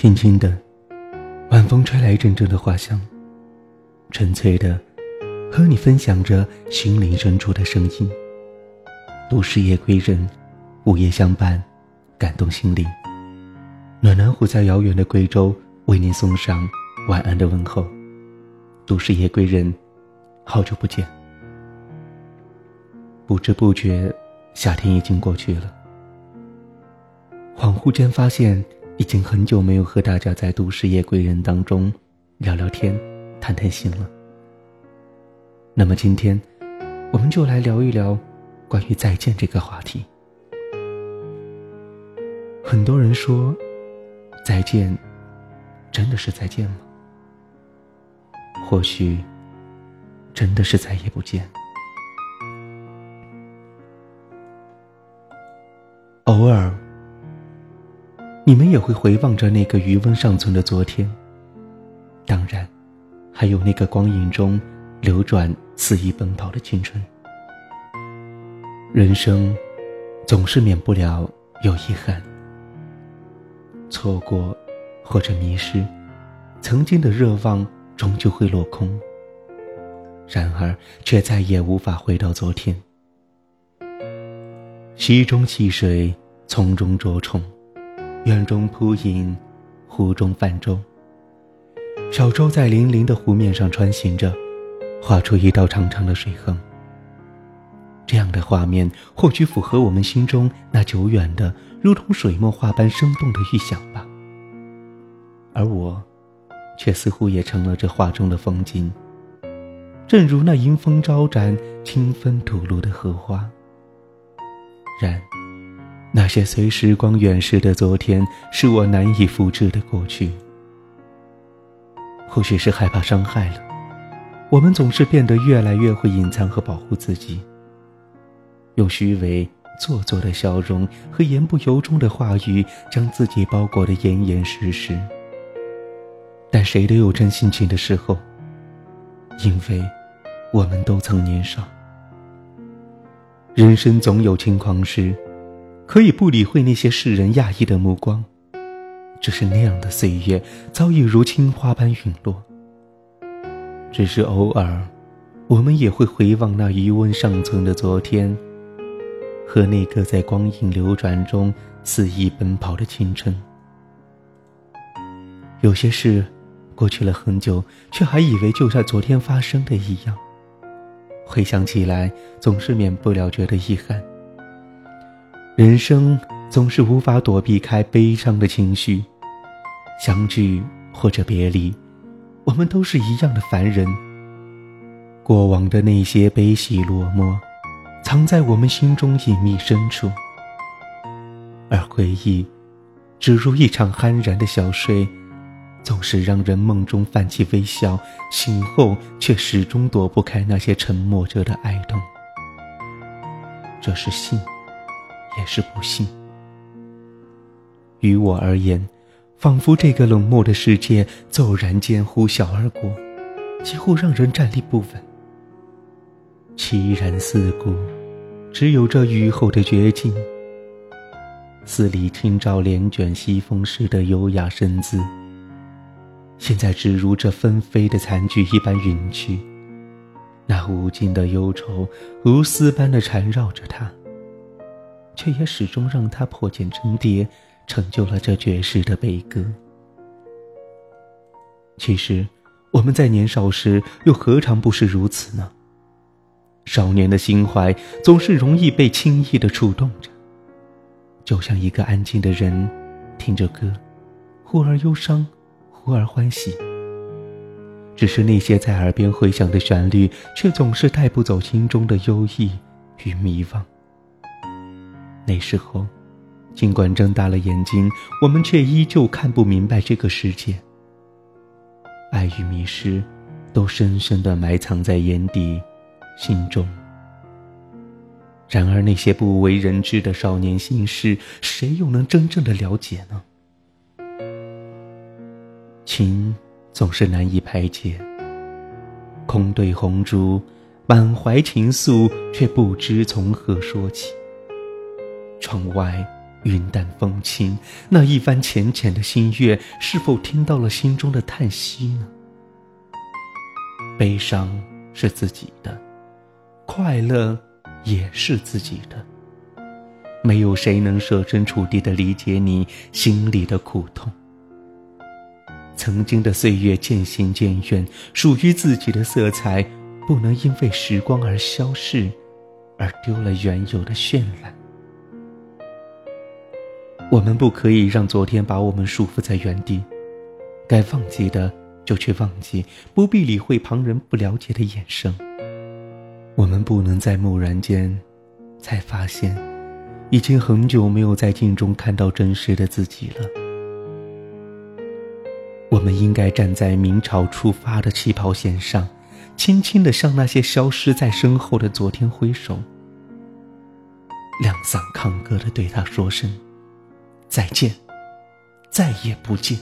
轻轻的，晚风吹来一阵阵的花香，纯粹的，和你分享着心灵深处的声音。都市夜归人，午夜相伴，感动心灵。暖暖虎在遥远的贵州为您送上晚安的问候。都市夜归人，好久不见。不知不觉，夏天已经过去了。恍惚间发现，已经很久没有和大家在都市夜归人当中聊聊天、谈谈心了。那么今天，我们就来聊一聊关于再见这个话题。很多人说，再见，真的是再见吗？或许，真的是再也不见。偶尔，你们也会回望着那个余温尚存的昨天。当然，还有那个光影中流转、肆意奔跑的青春。人生总是免不了有遗憾、错过或者迷失，曾经的热望终究会落空。然而，却再也无法回到昨天。溪中戏水，丛中捉虫，院中铺影，湖中泛舟。小舟在粼粼的湖面上穿行着，画出一道长长的水痕。这样的画面或许符合我们心中那久远的、如同水墨画般生动的预想吧。而我，却似乎也成了这画中的风景，正如那迎风招展、清风吐露的荷花。然，那些随时光远逝的昨天，是我难以复制的过去。或许是害怕伤害了，我们总是变得越来越会隐藏和保护自己，用虚伪、做作的笑容和言不由衷的话语，将自己包裹得严严实实。但谁都有真性情的时候，因为我们都曾年少。人生总有轻狂时，可以不理会那些世人讶异的目光。只是那样的岁月早已如青花般陨落。只是偶尔，我们也会回望那余温尚存的昨天，和那个在光影流转中肆意奔跑的青春。有些事，过去了很久，却还以为就像昨天发生的一样。回想起来，总是免不了觉得遗憾。人生总是无法躲避开悲伤的情绪，相聚或者别离，我们都是一样的凡人。过往的那些悲喜落寞，藏在我们心中隐秘深处，而回忆，只如一场酣然的小睡。总是让人梦中泛起微笑，醒后却始终躲不开那些沉默着的哀痛。这是幸，也是不幸。于我而言，仿佛这个冷漠的世界骤然间呼啸而过，几乎让人站立不稳。凄然四顾，只有这雨后的绝境。似里清照帘卷西风时的优雅身姿。现在只如这纷飞的残菊一般陨去，那无尽的忧愁如丝般的缠绕着他，却也始终让他破茧成蝶，成就了这绝世的悲歌。其实，我们在年少时又何尝不是如此呢？少年的心怀总是容易被轻易的触动着，就像一个安静的人，听着歌，忽而忧伤。忽而欢喜，只是那些在耳边回响的旋律，却总是带不走心中的忧郁与迷惘。那时候，尽管睁大了眼睛，我们却依旧看不明白这个世界。爱与迷失，都深深的埋藏在眼底、心中。然而，那些不为人知的少年心事，谁又能真正的了解呢？情总是难以排解，空对红烛，满怀情愫，却不知从何说起。窗外云淡风轻，那一番浅浅的心悦，是否听到了心中的叹息呢？悲伤是自己的，快乐也是自己的。没有谁能设身处地的理解你心里的苦痛。曾经的岁月渐行渐远，属于自己的色彩，不能因为时光而消逝，而丢了原有的绚烂。我们不可以让昨天把我们束缚在原地，该忘记的就去忘记，不必理会旁人不了解的眼神。我们不能在蓦然间，才发现，已经很久没有在镜中看到真实的自己了。我们应该站在明朝出发的起跑线上，轻轻地向那些消失在身后的昨天挥手，亮嗓抗歌地对他说声。再见，再也不见。